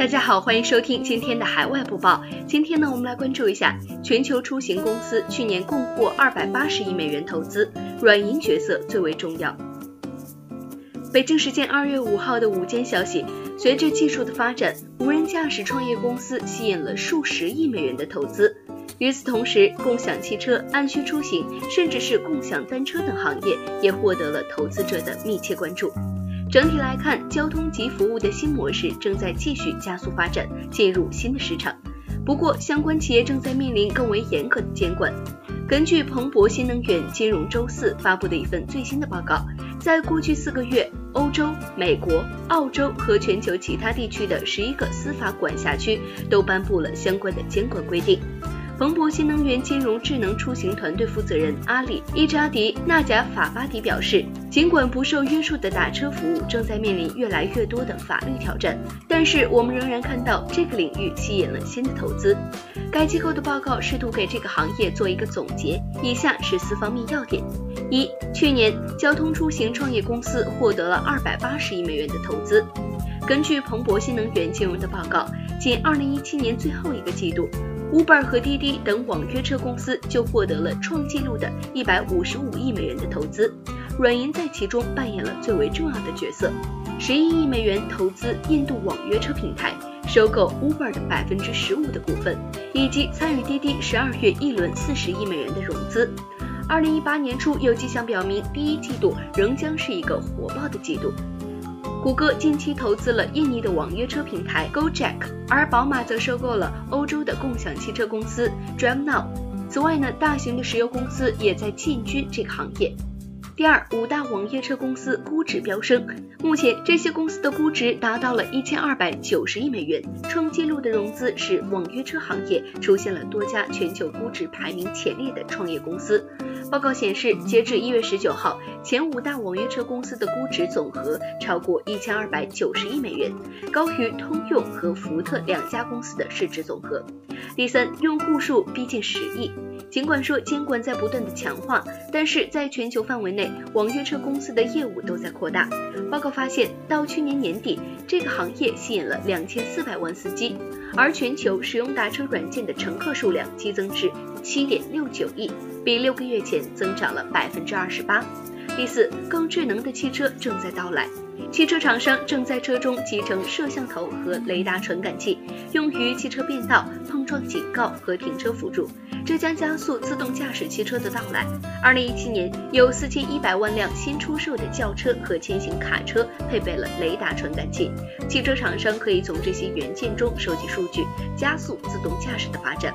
大家好，欢迎收听今天的海外播报。今天呢，我们来关注一下全球出行公司去年共获二百八十亿美元投资，软银角色最为重要。北京时间二月五号的午间消息，随着技术的发展，无人驾驶创业公司吸引了数十亿美元的投资。与此同时，共享汽车、按需出行，甚至是共享单车等行业也获得了投资者的密切关注。整体来看，交通及服务的新模式正在继续加速发展，进入新的市场。不过，相关企业正在面临更为严格的监管。根据彭博新能源金融周四发布的一份最新的报告，在过去四个月，欧洲、美国、澳洲和全球其他地区的十一个司法管辖区都颁布了相关的监管规定。彭博新能源金融智能出行团队负责人阿里伊扎迪纳贾法巴迪表示，尽管不受约束的打车服务正在面临越来越多的法律挑战，但是我们仍然看到这个领域吸引了新的投资。该机构的报告试图给这个行业做一个总结，以下是四方面要点：一、去年交通出行创业公司获得了二百八十亿美元的投资。根据彭博新能源金融的报告，仅二零一七年最后一个季度。Uber 和滴滴等网约车公司就获得了创纪录的一百五十五亿美元的投资，软银在其中扮演了最为重要的角色。十一亿美元投资印度网约车平台，收购 Uber 的百分之十五的股份，以及参与滴滴十二月一轮四十亿美元的融资。二零一八年初有迹象表明，第一季度仍将是一个火爆的季度。谷歌近期投资了印尼的网约车平台 Gojek，而宝马则收购了欧洲的共享汽车公司 DriveNow。此外呢，大型的石油公司也在进军这个行业。第二，五大网约车公司估值飙升，目前这些公司的估值达到了一千二百九十亿美元，创纪录的融资使网约车行业出现了多家全球估值排名前列的创业公司。报告显示，截至一月十九号，前五大网约车公司的估值总和超过一千二百九十亿美元，高于通用和福特两家公司的市值总和。第三，用户数逼近十亿。尽管说监管在不断的强化，但是在全球范围内，网约车公司的业务都在扩大。报告发现，到去年年底，这个行业吸引了两千四百万司机，而全球使用打车软件的乘客数量激增至七点六九亿。比六个月前增长了百分之二十八。第四，更智能的汽车正在到来，汽车厂商正在车中集成摄像头和雷达传感器，用于汽车变道、碰撞警告和停车辅助，这将加速自动驾驶汽车的到来。二零一七年，有四千一百万辆新出售的轿车和轻型卡车配备了雷达传感器，汽车厂商可以从这些元件中收集数据，加速自动驾驶的发展。